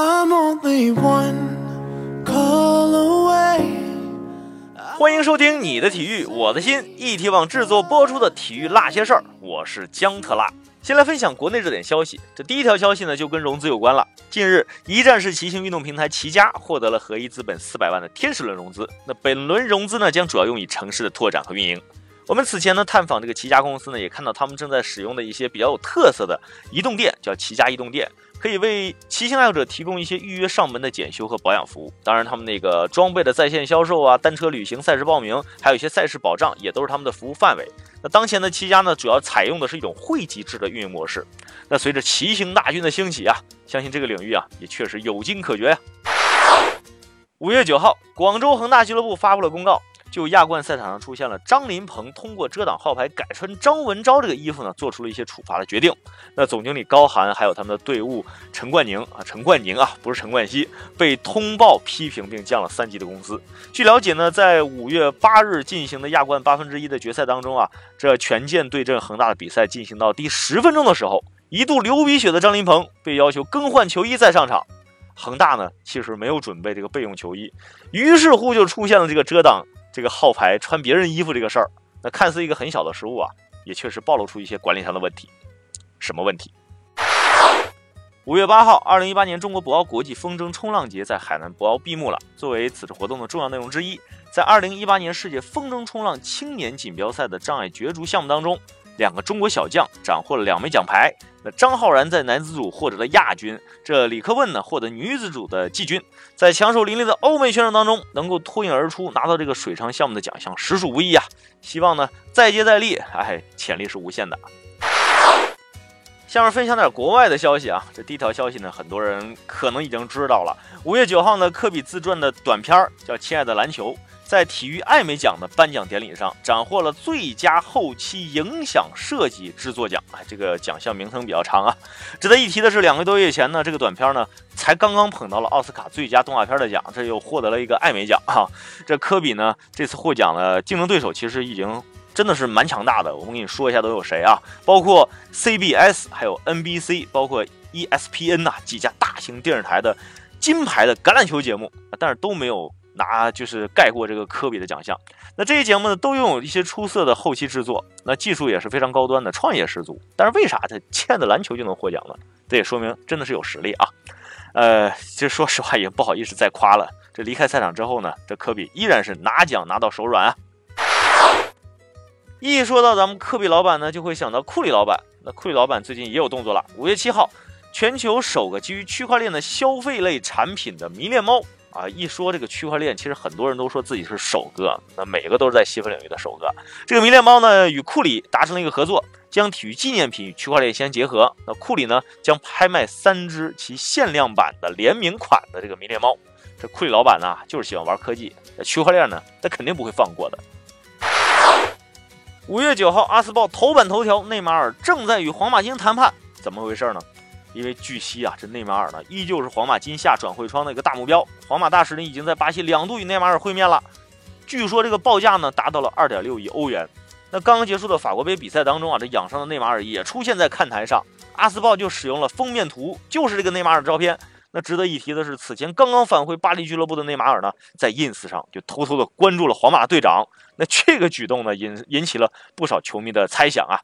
I'm only one call away. 欢迎收听你的体育我的心，一体网制作播出的体育那些事儿，我是姜特辣。先来分享国内热点消息，这第一条消息呢就跟融资有关了。近日，一站式骑行运动平台骑家获得了合一资本四百万的天使轮融资，那本轮融资呢将主要用于城市的拓展和运营。我们此前呢探访这个骑家公司呢，也看到他们正在使用的一些比较有特色的移动店，叫骑家移动店。可以为骑行爱好者提供一些预约上门的检修和保养服务。当然，他们那个装备的在线销售啊，单车旅行赛事报名，还有一些赛事保障，也都是他们的服务范围。那当前的骑家呢，主要采用的是一种汇集制的运营模式。那随着骑行大军的兴起啊，相信这个领域啊，也确实有惊可绝呀。五月九号，广州恒大俱乐部发布了公告。就亚冠赛场上出现了张琳芃通过遮挡号牌改穿张文钊这个衣服呢，做出了一些处罚的决定。那总经理高寒还有他们的队伍陈冠宁啊，陈冠宁啊，不是陈冠希，被通报批评并降了三级的工资。据了解呢，在五月八日进行的亚冠八分之一的决赛当中啊，这权健对阵恒大的比赛进行到第十分钟的时候，一度流鼻血的张琳芃被要求更换球衣再上场。恒大呢，其实没有准备这个备用球衣，于是乎就出现了这个遮挡。这个号牌穿别人衣服这个事儿，那看似一个很小的失误啊，也确实暴露出一些管理上的问题。什么问题？五月八号，二零一八年中国博鳌国际风筝冲浪节在海南博鳌闭幕了。作为此次活动的重要内容之一，在二零一八年世界风筝冲浪青年锦标赛的障碍角逐项目当中。两个中国小将斩获了两枚奖牌。张浩然在男子组获得了亚军，这李克问呢获得女子组的季军。在强手林立的欧美选手当中，能够脱颖而出，拿到这个水上项目的奖项，实属不易啊！希望呢再接再厉，哎，潜力是无限的。下面分享点国外的消息啊，这第一条消息呢，很多人可能已经知道了。五月九号呢，科比自传的短片叫《亲爱的篮球》。在体育艾美奖的颁奖典礼上，斩获了最佳后期影响设计制作奖。哎，这个奖项名称比较长啊。值得一提的是，两个多月前呢，这个短片呢才刚刚捧到了奥斯卡最佳动画片的奖，这又获得了一个艾美奖哈。这科比呢这次获奖的竞争对手其实已经真的是蛮强大的。我们给你说一下都有谁啊？包括 CBS、还有 NBC、包括 ESPN 呐几家大型电视台的金牌的橄榄球节目，但是都没有。拿就是盖过这个科比的奖项。那这些节目呢，都拥有一些出色的后期制作，那技术也是非常高端的，创业十足。但是为啥他欠的篮球就能获奖呢？这也说明真的是有实力啊。呃，其实说实话也不好意思再夸了。这离开赛场之后呢，这科比依然是拿奖拿到手软啊。一说到咱们科比老板呢，就会想到库里老板。那库里老板最近也有动作了。五月七号，全球首个基于区块链的消费类产品的迷恋猫。啊，一说这个区块链，其实很多人都说自己是首个，那每个都是在细分领域的首个。这个迷恋猫呢，与库里达成了一个合作，将体育纪念品与区块链相结合。那库里呢，将拍卖三只其限量版的联名款的这个迷恋猫。这库里老板呢，就是喜欢玩科技，那区块链呢，他肯定不会放过的。五月九号，阿斯报头版头条：内马尔正在与皇马进行谈判，怎么回事呢？因为据悉啊，这内马尔呢依旧是皇马今夏转会窗的一个大目标。皇马大使呢已经在巴西两度与内马尔会面了，据说这个报价呢达到了二点六亿欧元。那刚刚结束的法国杯比赛当中啊，这养伤的内马尔也出现在看台上，阿斯报就使用了封面图，就是这个内马尔照片。那值得一提的是，此前刚刚返回巴黎俱乐部的内马尔呢，在 ins 上就偷偷的关注了皇马队长。那这个举动呢引引起了不少球迷的猜想啊。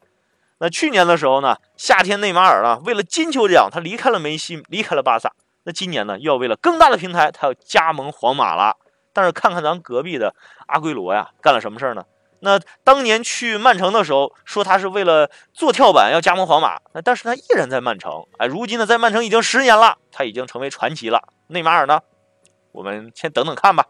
那去年的时候呢，夏天内马尔呢为了金球奖，他离开了梅西，离开了巴萨。那今年呢，又要为了更大的平台，他要加盟皇马了。但是看看咱隔壁的阿圭罗呀，干了什么事儿呢？那当年去曼城的时候，说他是为了做跳板要加盟皇马，那但是他依然在曼城。哎，如今呢，在曼城已经十年了，他已经成为传奇了。内马尔呢，我们先等等看吧。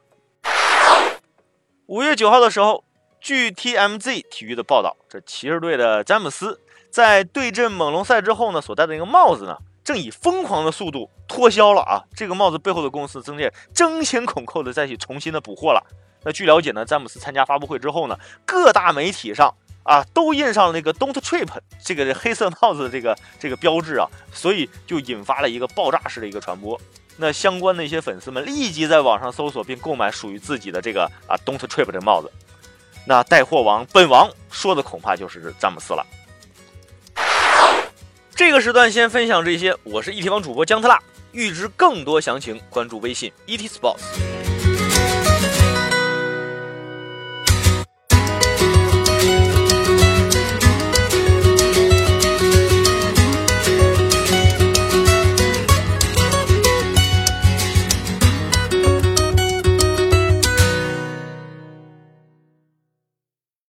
五月九号的时候。据 TMZ 体育的报道，这骑士队的詹姆斯在对阵猛龙赛之后呢，所戴的那个帽子呢，正以疯狂的速度脱销了啊！这个帽子背后的公司正在争先恐后的再去重新的补货了。那据了解呢，詹姆斯参加发布会之后呢，各大媒体上啊都印上了那个 Don't Trip 这个黑色帽子的这个这个标志啊，所以就引发了一个爆炸式的一个传播。那相关的一些粉丝们立即在网上搜索并购买属于自己的这个啊 Don't Trip 这帽子。那带货王本王说的恐怕就是詹姆斯了。这个时段先分享这些，我是 ET 网主播姜特辣。预知更多详情，关注微信 ET Sports。